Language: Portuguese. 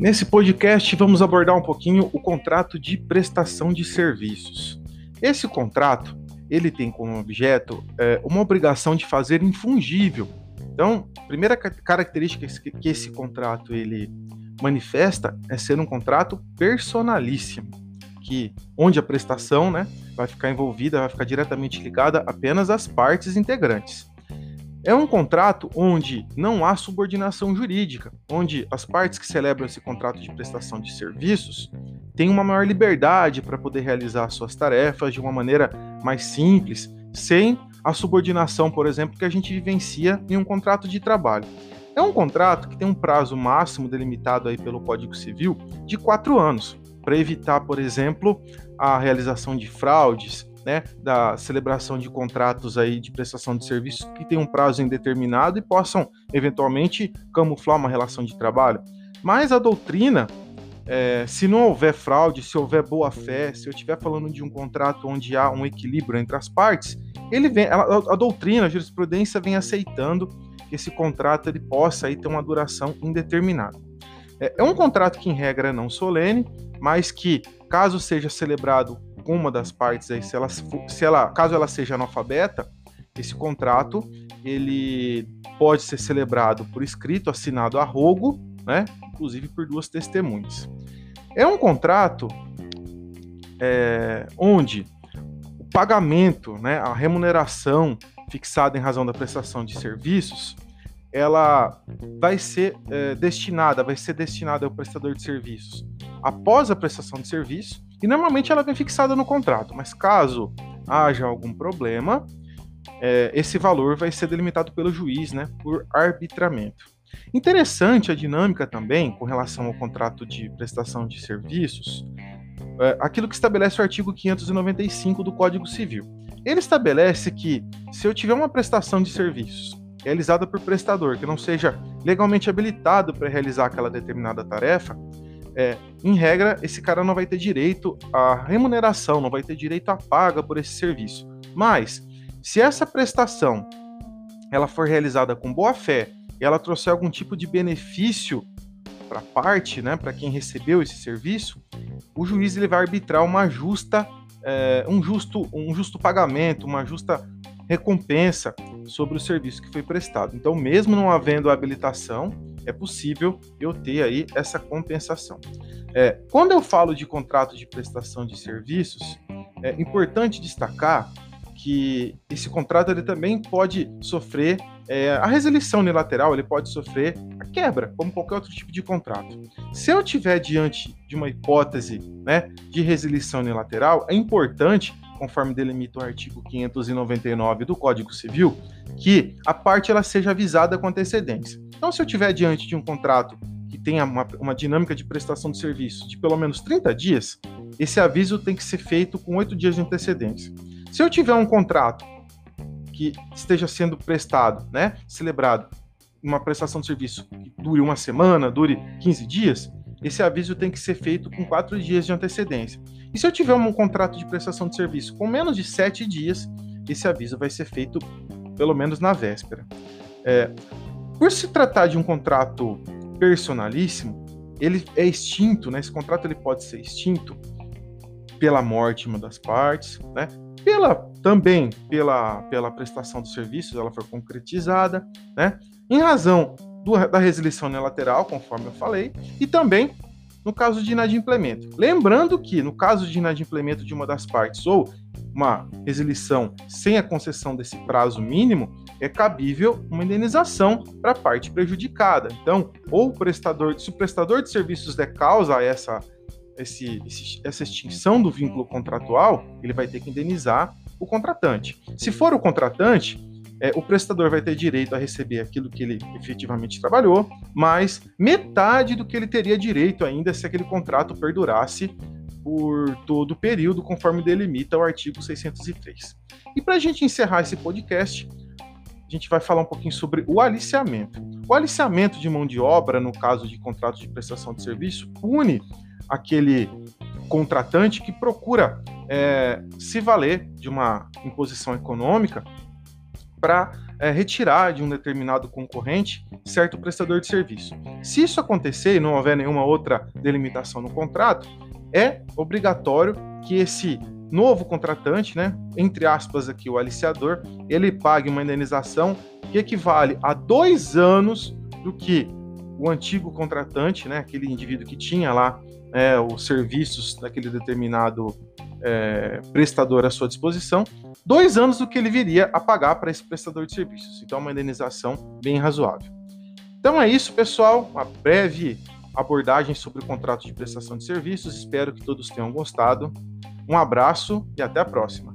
Nesse podcast, vamos abordar um pouquinho o contrato de prestação de serviços. Esse contrato ele tem como objeto é, uma obrigação de fazer infungível. Então, a primeira característica que esse contrato ele manifesta é ser um contrato personalíssimo, que onde a prestação né, vai ficar envolvida, vai ficar diretamente ligada apenas às partes integrantes. É um contrato onde não há subordinação jurídica, onde as partes que celebram esse contrato de prestação de serviços têm uma maior liberdade para poder realizar suas tarefas de uma maneira mais simples, sem a subordinação, por exemplo, que a gente vivencia em um contrato de trabalho. É um contrato que tem um prazo máximo delimitado aí pelo Código Civil de quatro anos, para evitar, por exemplo, a realização de fraudes, né, da celebração de contratos aí de prestação de serviços que tem um prazo indeterminado e possam eventualmente camuflar uma relação de trabalho. Mas a doutrina, é, se não houver fraude, se houver boa fé, se eu estiver falando de um contrato onde há um equilíbrio entre as partes, ele vem, a, a doutrina, a jurisprudência vem aceitando que esse contrato ele possa aí ter uma duração indeterminada. É, é um contrato que em regra é não solene, mas que caso seja celebrado uma das partes aí, se ela, se ela, caso ela seja analfabeta, esse contrato ele pode ser celebrado por escrito, assinado a rogo, né? Inclusive por duas testemunhas. É um contrato é, onde o pagamento, né, a remuneração fixada em razão da prestação de serviços, ela vai ser é, destinada, vai ser destinada ao prestador de serviços após a prestação de serviço e normalmente ela vem fixada no contrato, mas caso haja algum problema, é, esse valor vai ser delimitado pelo juiz, né, por arbitramento. Interessante a dinâmica também com relação ao contrato de prestação de serviços, é, aquilo que estabelece o artigo 595 do Código Civil. Ele estabelece que se eu tiver uma prestação de serviços realizada por prestador que não seja legalmente habilitado para realizar aquela determinada tarefa, é, em regra, esse cara não vai ter direito à remuneração, não vai ter direito à paga por esse serviço. Mas, se essa prestação ela for realizada com boa fé e ela trouxer algum tipo de benefício para parte, né, para quem recebeu esse serviço, o juiz ele vai arbitrar uma justa, é, um justo, um justo pagamento, uma justa recompensa sobre o serviço que foi prestado. Então, mesmo não havendo habilitação, é possível eu ter aí essa compensação. É, quando eu falo de contrato de prestação de serviços, é importante destacar que esse contrato ele também pode sofrer é, a resilição unilateral, ele pode sofrer a quebra, como qualquer outro tipo de contrato. Se eu tiver diante de uma hipótese né, de resilição unilateral, é importante, conforme delimita o artigo 599 do Código Civil, que a parte ela seja avisada com antecedência. Então, se eu tiver diante de um contrato que tenha uma, uma dinâmica de prestação de serviço de pelo menos 30 dias, esse aviso tem que ser feito com oito dias de antecedência. Se eu tiver um contrato que esteja sendo prestado, né, celebrado, uma prestação de serviço que dure uma semana, dure 15 dias, esse aviso tem que ser feito com quatro dias de antecedência. E se eu tiver um contrato de prestação de serviço com menos de sete dias, esse aviso vai ser feito pelo menos na véspera. É, por se tratar de um contrato personalíssimo, ele é extinto, né? Esse contrato ele pode ser extinto pela morte de uma das partes, né? Pela também pela, pela prestação dos serviços, ela for concretizada, né? Em razão do, da resilição unilateral, conforme eu falei, e também no caso de inadimplemento. Lembrando que no caso de inadimplemento de uma das partes ou uma resilição sem a concessão desse prazo mínimo, é cabível uma indenização para a parte prejudicada. Então, ou o prestador, se o prestador de serviços der causa a essa, esse, essa extinção do vínculo contratual, ele vai ter que indenizar o contratante. Se for o contratante, é, o prestador vai ter direito a receber aquilo que ele efetivamente trabalhou, mais metade do que ele teria direito ainda se aquele contrato perdurasse por todo o período, conforme delimita o artigo 603. E para a gente encerrar esse podcast, a gente vai falar um pouquinho sobre o aliciamento. O aliciamento de mão de obra, no caso de contrato de prestação de serviço, pune aquele contratante que procura é, se valer de uma imposição econômica para é, retirar de um determinado concorrente certo prestador de serviço. Se isso acontecer e não houver nenhuma outra delimitação no contrato, é obrigatório que esse novo contratante, né, entre aspas aqui o aliciador, ele pague uma indenização que equivale a dois anos do que o antigo contratante, né, aquele indivíduo que tinha lá é, os serviços daquele determinado é, prestador à sua disposição, dois anos do que ele viria a pagar para esse prestador de serviços. Então, é uma indenização bem razoável. Então é isso, pessoal. Uma breve abordagem sobre o contrato de prestação de serviços. Espero que todos tenham gostado. Um abraço e até a próxima.